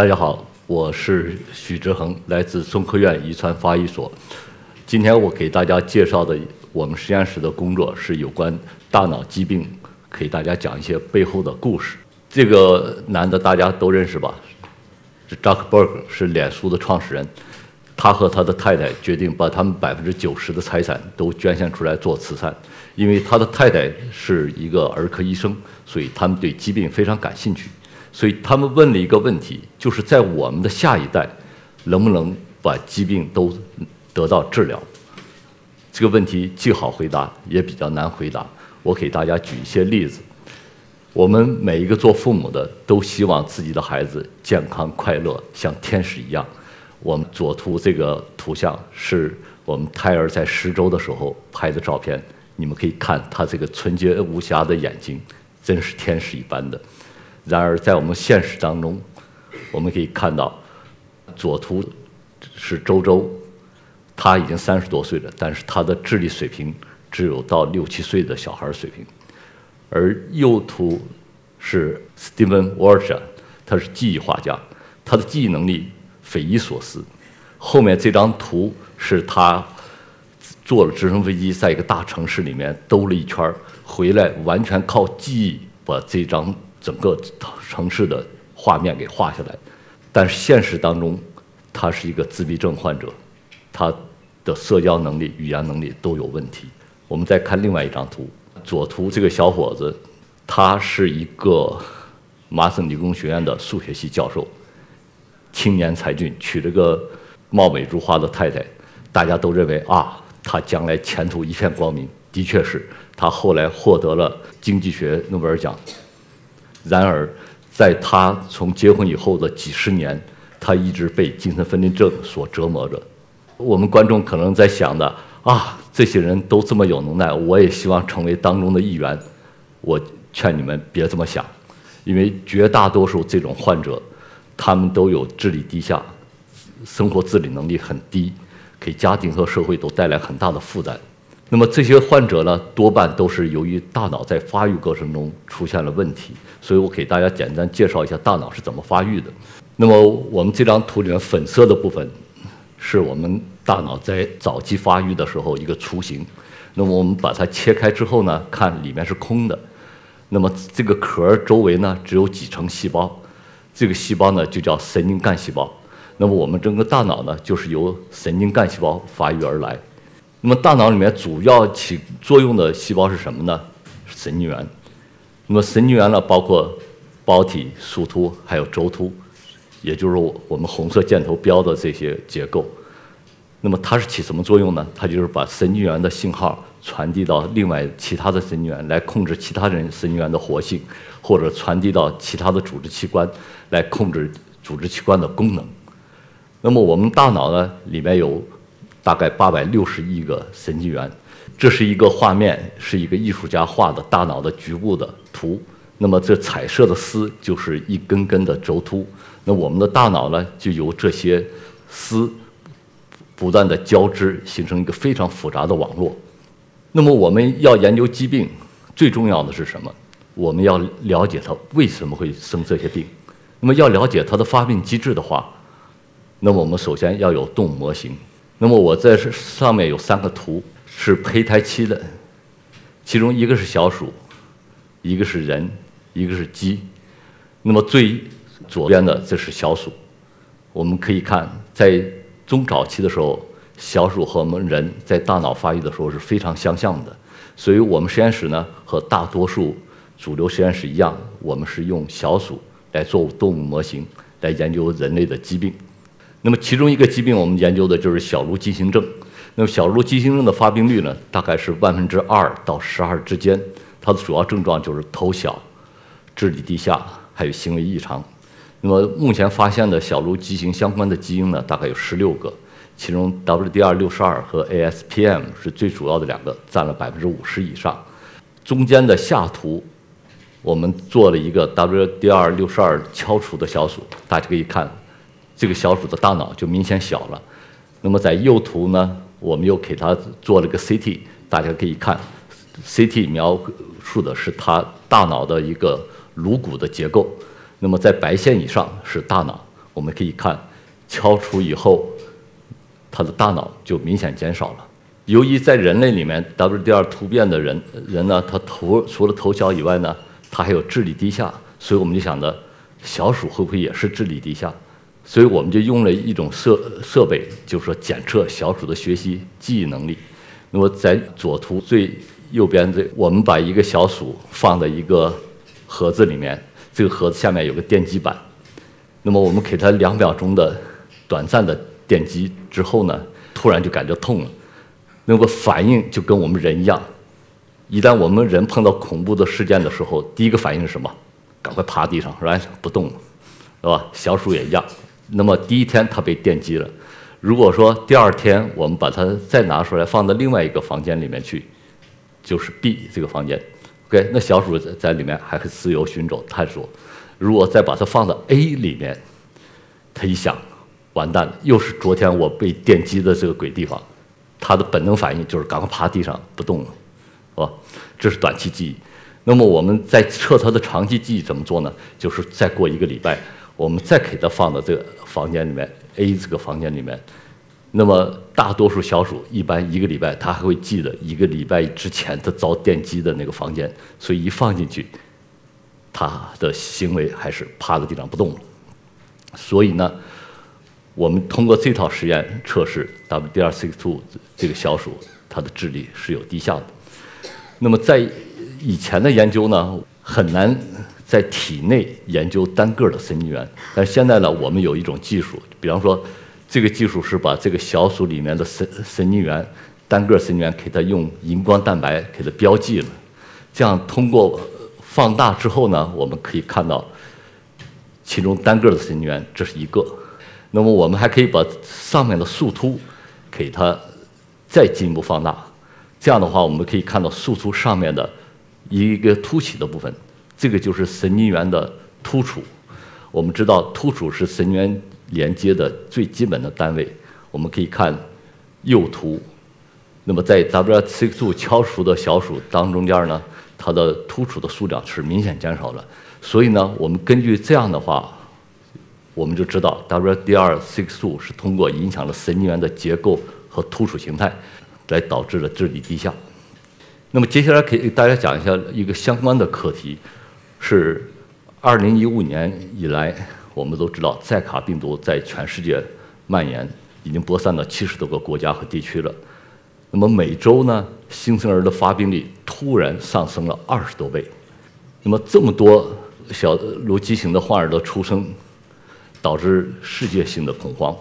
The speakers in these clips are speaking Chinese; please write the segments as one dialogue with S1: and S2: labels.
S1: 大家好，我是许志恒，来自中科院遗传发育所。今天我给大家介绍的我们实验室的工作是有关大脑疾病，给大家讲一些背后的故事。这个男的大家都认识吧？是扎克伯格，是脸书的创始人。他和他的太太决定把他们百分之九十的财产都捐献出来做慈善，因为他的太太是一个儿科医生，所以他们对疾病非常感兴趣。所以他们问了一个问题，就是在我们的下一代，能不能把疾病都得到治疗？这个问题既好回答，也比较难回答。我给大家举一些例子。我们每一个做父母的都希望自己的孩子健康快乐，像天使一样。我们左图这个图像是我们胎儿在十周的时候拍的照片，你们可以看他这个纯洁无瑕的眼睛，真是天使一般的。然而在我们现实当中，我们可以看到，左图是周周，他已经三十多岁了，但是他的智力水平只有到六七岁的小孩水平，而右图是 Steven w a r s h a 他是记忆画家，他的记忆能力。匪夷所思，后面这张图是他坐了直升飞机，在一个大城市里面兜了一圈回来完全靠记忆把这张整个城市的画面给画下来。但是现实当中，他是一个自闭症患者，他的社交能力、语言能力都有问题。我们再看另外一张图，左图这个小伙子，他是一个麻省理工学院的数学系教授。青年才俊，娶了个貌美如花的太太，大家都认为啊，他将来前途一片光明。的确是他后来获得了经济学诺贝尔奖。然而，在他从结婚以后的几十年，他一直被精神分裂症所折磨着。我们观众可能在想的啊，这些人都这么有能耐，我也希望成为当中的一员。我劝你们别这么想，因为绝大多数这种患者。他们都有智力低下，生活自理能力很低，给家庭和社会都带来很大的负担。那么这些患者呢，多半都是由于大脑在发育过程中出现了问题。所以我给大家简单介绍一下大脑是怎么发育的。那么我们这张图里面粉色的部分，是我们大脑在早期发育的时候一个雏形。那么我们把它切开之后呢，看里面是空的。那么这个壳周围呢，只有几层细胞。这个细胞呢，就叫神经干细胞。那么我们整个大脑呢，就是由神经干细胞发育而来。那么大脑里面主要起作用的细胞是什么呢？神经元。那么神经元呢，包括胞体、树突还有轴突，也就是我们红色箭头标的这些结构。那么它是起什么作用呢？它就是把神经元的信号传递到另外其他的神经元，来控制其他人神经元的活性，或者传递到其他的组织器官，来控制组织器官的功能。那么我们大脑呢，里面有大概八百六十亿个神经元。这是一个画面，是一个艺术家画的大脑的局部的图。那么这彩色的丝就是一根根的轴突。那我们的大脑呢，就由这些丝。不断的交织，形成一个非常复杂的网络。那么我们要研究疾病，最重要的是什么？我们要了解它为什么会生这些病。那么要了解它的发病机制的话，那么我们首先要有动物模型。那么我在上面有三个图，是胚胎期的，其中一个是小鼠，一个是人，一个是鸡。那么最左边的这是小鼠，我们可以看在。中早期的时候，小鼠和我们人在大脑发育的时候是非常相像的，所以我们实验室呢和大多数主流实验室一样，我们是用小鼠来做动物模型来研究人类的疾病。那么其中一个疾病我们研究的就是小颅畸形症。那么小颅畸形症的发病率呢，大概是万分之二到十二之间。它的主要症状就是头小、智力低下，还有行为异常。那么目前发现的小颅畸形相关的基因呢，大概有十六个，其中 WDR 六十二和 ASPM 是最主要的两个，占了百分之五十以上。中间的下图，我们做了一个 WDR 六十二敲除的小鼠，大家可以看，这个小鼠的大脑就明显小了。那么在右图呢，我们又给它做了个 CT，大家可以看，CT 描述的是它大脑的一个颅骨的结构。那么在白线以上是大脑，我们可以看，敲除以后，他的大脑就明显减少了。由于在人类里面 WDR 突变的人人呢，他头除了头小以外呢，他还有智力低下，所以我们就想着，小鼠会不会也是智力低下？所以我们就用了一种设设备，就是说检测小鼠的学习记忆能力。那么在左图最右边这，我们把一个小鼠放在一个盒子里面，这个盒子下面有个电击板。那么我们给它两秒钟的短暂的电击之后呢，突然就感觉痛了。那个反应就跟我们人一样，一旦我们人碰到恐怖的事件的时候，第一个反应是什么？赶快趴地上，是吧？不动了，是吧？小鼠也一样。那么第一天它被电击了，如果说第二天我们把它再拿出来放到另外一个房间里面去，就是 B 这个房间，OK，那小鼠在在里面还可以自由寻找探索。如果再把它放到 A 里面，它一想，完蛋了，又是昨天我被电击的这个鬼地方。它的本能反应就是赶快趴地上不动了，是吧？这是短期记忆。那么我们在测它的长期记忆怎么做呢？就是再过一个礼拜，我们再给它放到这个房间里面 A 这个房间里面。那么大多数小鼠一般一个礼拜，它还会记得一个礼拜之前它遭电击的那个房间，所以一放进去，它的行为还是趴在地上不动了。所以呢。我们通过这套实验测试，WD262 这个小鼠它的智力是有低下的。那么在以前的研究呢，很难在体内研究单个的神经元。但现在呢，我们有一种技术，比方说，这个技术是把这个小鼠里面的神神经元单个神经元给它用荧光蛋白给它标记了，这样通过放大之后呢，我们可以看到其中单个的神经元，这是一个。那么我们还可以把上面的树突给它再进一步放大，这样的话，我们可以看到树突上面的一个凸起的部分，这个就是神经元的突触。我们知道突触是神经元连接的最基本的单位。我们可以看右图，那么在 W6 敲除的小鼠当中间呢，它的突触的数量是明显减少了。所以呢，我们根据这样的话。我们就知道，WD2-6 是通过影响了神经元的结构和突触形态，来导致了智力低下。那么接下来可以给大家讲一下一个相关的课题，是2015年以来，我们都知道寨卡病毒在全世界蔓延，已经播散到七十多个国家和地区了。那么每周呢，新生儿的发病率突然上升了二十多倍。那么这么多小如畸形的患儿的出生。导致世界性的恐慌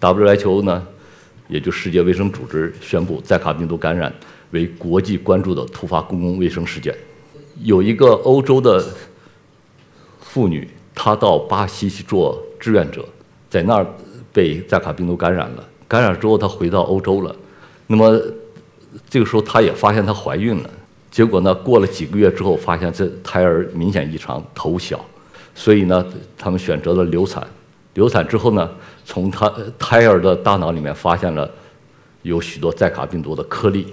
S1: ，WHO 呢，也就世界卫生组织宣布寨卡病毒感染为国际关注的突发公共卫生事件。有一个欧洲的妇女，她到巴西去做志愿者，在那儿被寨卡病毒感染了。感染之后，她回到欧洲了。那么这个时候，她也发现她怀孕了。结果呢，过了几个月之后，发现这胎儿明显异常，头小。所以呢，他们选择了流产。流产之后呢，从她胎儿的大脑里面发现了有许多寨卡病毒的颗粒。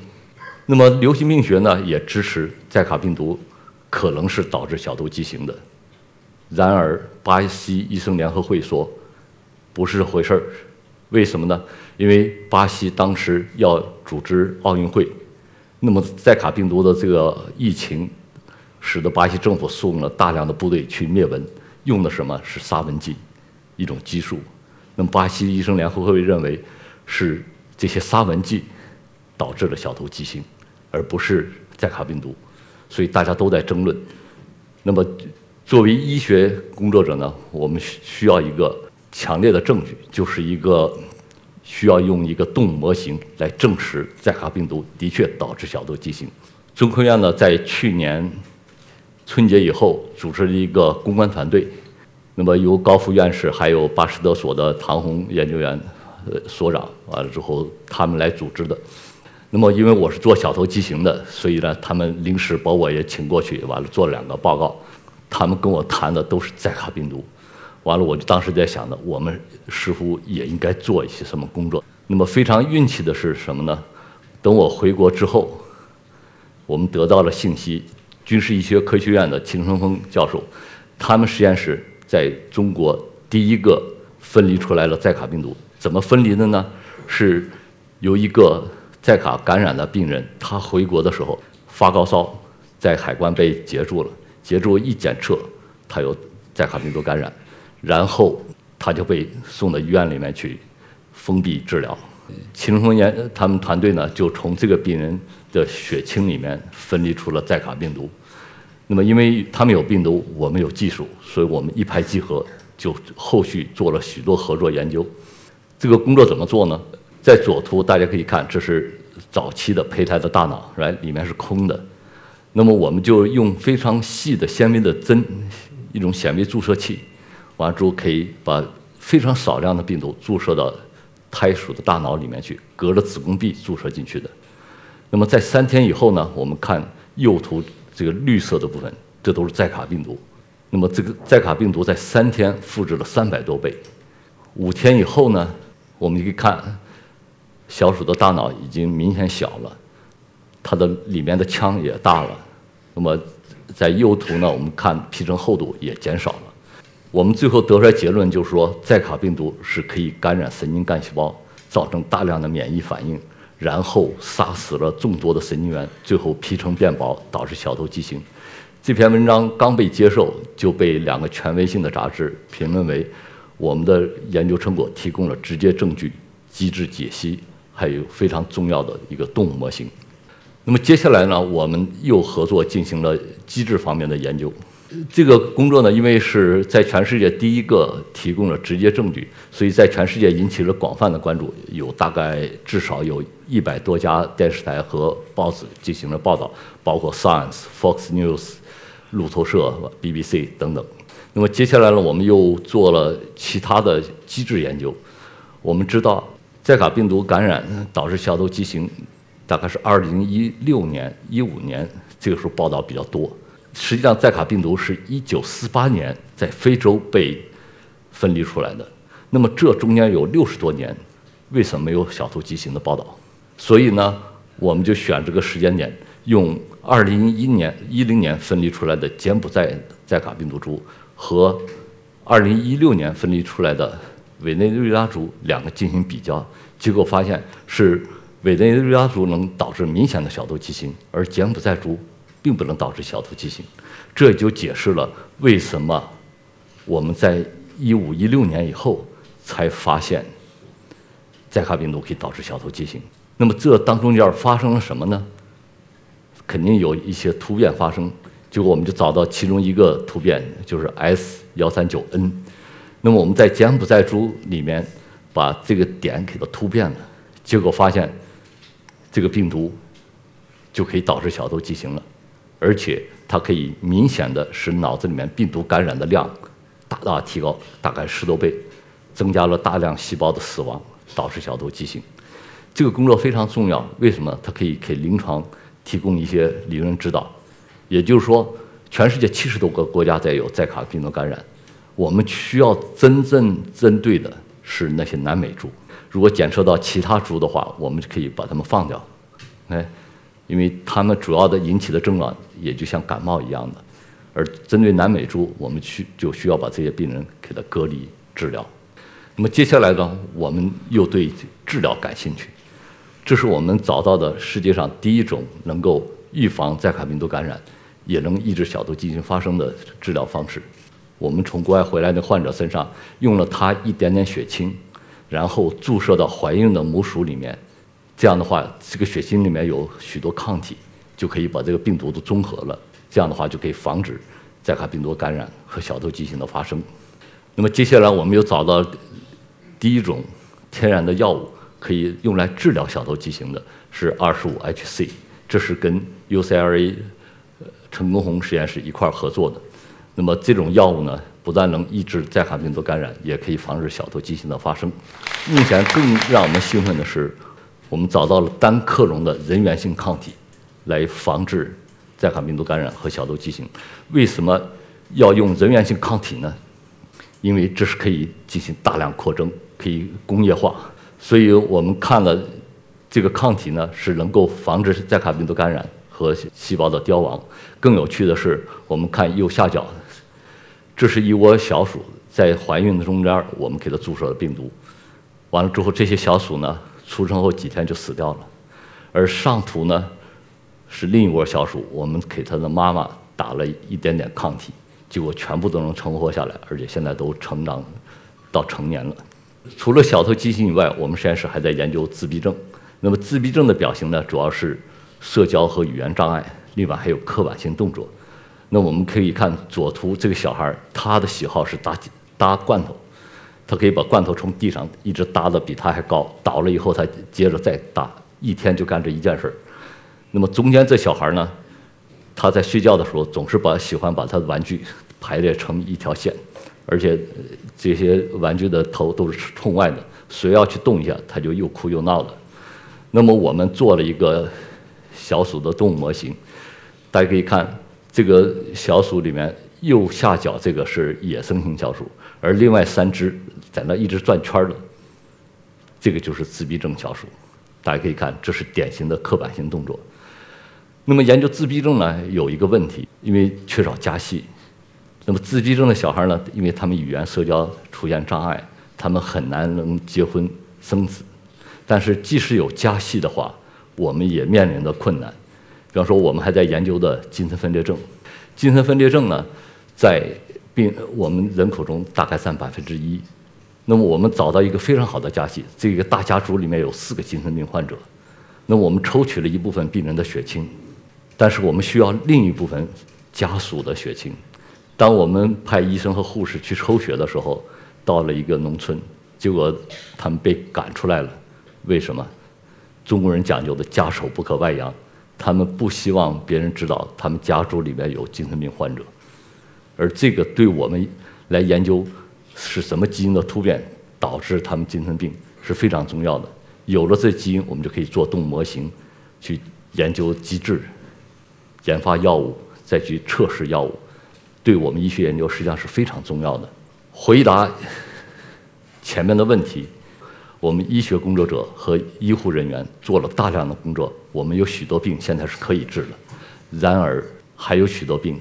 S1: 那么流行病学呢，也支持寨卡病毒可能是导致小头畸形的。然而，巴西医生联合会说不是这回事儿。为什么呢？因为巴西当时要组织奥运会，那么寨卡病毒的这个疫情。使得巴西政府送了大量的部队去灭蚊，用的什么是杀蚊剂，一种激素。那么巴西医生联合会认为是这些杀蚊剂导致了小头畸形，而不是寨卡病毒。所以大家都在争论。那么作为医学工作者呢，我们需要一个强烈的证据，就是一个需要用一个动物模型来证实寨卡病毒的确导致小头畸形。中科院呢，在去年。春节以后，组织了一个公关团队，那么由高福院士还有巴斯德所的唐红研究员，呃，所长完了之后，他们来组织的。那么因为我是做小头畸形的，所以呢，他们临时把我也请过去，完了做了两个报告。他们跟我谈的都是寨卡病毒，完了我就当时在想着，我们似乎也应该做一些什么工作。那么非常运气的是什么呢？等我回国之后，我们得到了信息。军事医学科学院的秦春峰教授，他们实验室在中国第一个分离出来了载卡病毒。怎么分离的呢？是由一个载卡感染的病人，他回国的时候发高烧，在海关被截住了，截住一检测，他有载卡病毒感染，然后他就被送到医院里面去封闭治疗。秦风研他们团队呢，就从这个病人的血清里面分离出了载卡病毒。那么，因为他们有病毒，我们有技术，所以我们一拍即合，就后续做了许多合作研究。这个工作怎么做呢？在左图大家可以看，这是早期的胚胎的大脑，来里面是空的。那么我们就用非常细的纤维的针，一种显微注射器，完了之后可以把非常少量的病毒注射到胎鼠的大脑里面去，隔着子宫壁注射进去的。那么在三天以后呢，我们看右图。这个绿色的部分，这都是载卡病毒。那么这个载卡病毒在三天复制了三百多倍。五天以后呢，我们可以看小鼠的大脑已经明显小了，它的里面的腔也大了。那么在右图呢，我们看皮层厚度也减少了。我们最后得出来结论就是说，载卡病毒是可以感染神经干细胞，造成大量的免疫反应。然后杀死了众多的神经元，最后皮层变薄，导致小头畸形。这篇文章刚被接受，就被两个权威性的杂志评论为我们的研究成果提供了直接证据、机制解析，还有非常重要的一个动物模型。那么接下来呢，我们又合作进行了机制方面的研究。这个工作呢，因为是在全世界第一个提供了直接证据，所以在全世界引起了广泛的关注。有大概至少有一百多家电视台和报纸进行了报道，包括 Science、Fox News、路透社、BBC 等等。那么接下来呢，我们又做了其他的机制研究。我们知道，寨卡病毒感染导致小头畸形，大概是2016年、15年这个时候报道比较多。实际上，寨卡病毒是一九四八年在非洲被分离出来的。那么这中间有六十多年，为什么没有小头畸形的报道？所以呢，我们就选这个时间点，用二零一一年、一零年分离出来的柬埔寨寨卡病毒株和二零一六年分离出来的委内瑞拉族两个进行比较，结果发现是委内瑞拉族能导致明显的小头畸形，而柬埔寨族。并不能导致小头畸形，这就解释了为什么我们在一五一六年以后才发现寨卡病毒可以导致小头畸形。那么这当中间发生了什么呢？肯定有一些突变发生，结果我们就找到其中一个突变，就是 S 幺三九 N。那么我们在柬埔寨猪里面把这个点给它突变了，结果发现这个病毒就可以导致小头畸形了。而且它可以明显的使脑子里面病毒感染的量大大提高，大概十多倍，增加了大量细胞的死亡，导致小头畸形。这个工作非常重要，为什么？它可以给临床提供一些理论指导。也就是说，全世界七十多个国家在有载卡病毒感染，我们需要真正针对的是那些南美猪。如果检测到其他猪的话，我们就可以把它们放掉。哎。因为它们主要的引起的症状也就像感冒一样的，而针对南美猪，我们需就需要把这些病人给它隔离治疗。那么接下来呢，我们又对治疗感兴趣，这是我们找到的世界上第一种能够预防载卡病毒感染，也能抑制小头畸形发生的治疗方式。我们从国外回来的患者身上用了他一点点血清，然后注射到怀孕的母鼠里面。这样的话，这个血清里面有许多抗体，就可以把这个病毒都中和了。这样的话，就可以防止寨卡病毒感染和小头畸形的发生。那么接下来，我们又找到第一种天然的药物，可以用来治疗小头畸形的，是二十五 HC。这是跟 UCLA 陈功红实验室一块儿合作的。那么这种药物呢，不但能抑制载卡病毒感染，也可以防止小头畸形的发生。目前更让我们兴奋的是。我们找到了单克隆的人源性抗体，来防治载卡病毒感染和小头畸形。为什么要用人源性抗体呢？因为这是可以进行大量扩增，可以工业化。所以我们看了这个抗体呢，是能够防止载卡病毒感染和细胞的凋亡。更有趣的是，我们看右下角，这是一窝小鼠在怀孕的中间，我们给它注射了病毒，完了之后，这些小鼠呢，出生后几天就死掉了。而上图呢，是另一窝小鼠，我们给它的妈妈打了一点点抗体，结果全部都能存活下来，而且现在都成长到成年了。除了小头畸形以外，我们实验室还在研究自闭症。那么自闭症的表型呢，主要是社交和语言障碍，另外还有刻板性动作。那我们可以看左图这个小孩，他的喜好是搭搭罐头，他可以把罐头从地上一直搭的比他还高，倒了以后他接着再搭，一天就干这一件事儿。那么中间这小孩呢，他在睡觉的时候总是把喜欢把他的玩具排列成一条线，而且这些玩具的头都是冲外的，谁要去动一下，他就又哭又闹的。那么我们做了一个小鼠的动物模型，大家可以看。这个小鼠里面右下角这个是野生型小鼠，而另外三只在那一直转圈的，这个就是自闭症小鼠。大家可以看，这是典型的刻板性动作。那么研究自闭症呢，有一个问题，因为缺少家系。那么自闭症的小孩呢，因为他们语言社交出现障碍，他们很难能结婚生子。但是即使有家系的话，我们也面临着困难。比方说，我们还在研究的精神分裂症，精神分裂症呢，在病我们人口中大概占百分之一。那么我们找到一个非常好的家系，这个大家族里面有四个精神病患者。那么我们抽取了一部分病人的血清，但是我们需要另一部分家属的血清。当我们派医生和护士去抽血的时候，到了一个农村，结果他们被赶出来了。为什么？中国人讲究的家丑不可外扬。他们不希望别人知道他们家族里面有精神病患者，而这个对我们来研究是什么基因的突变导致他们精神病是非常重要的。有了这基因，我们就可以做动物模型，去研究机制，研发药物，再去测试药物，对我们医学研究实际上是非常重要的。回答前面的问题。我们医学工作者和医护人员做了大量的工作，我们有许多病现在是可以治的。然而，还有许多病，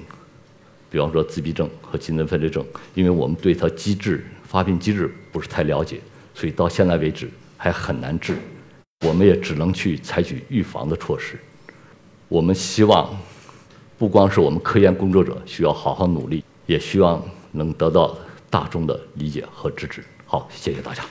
S1: 比方说自闭症和精神分裂症，因为我们对它机制、发病机制不是太了解，所以到现在为止还很难治。我们也只能去采取预防的措施。我们希望，不光是我们科研工作者需要好好努力，也希望能得到大众的理解和支持。好，谢谢大家。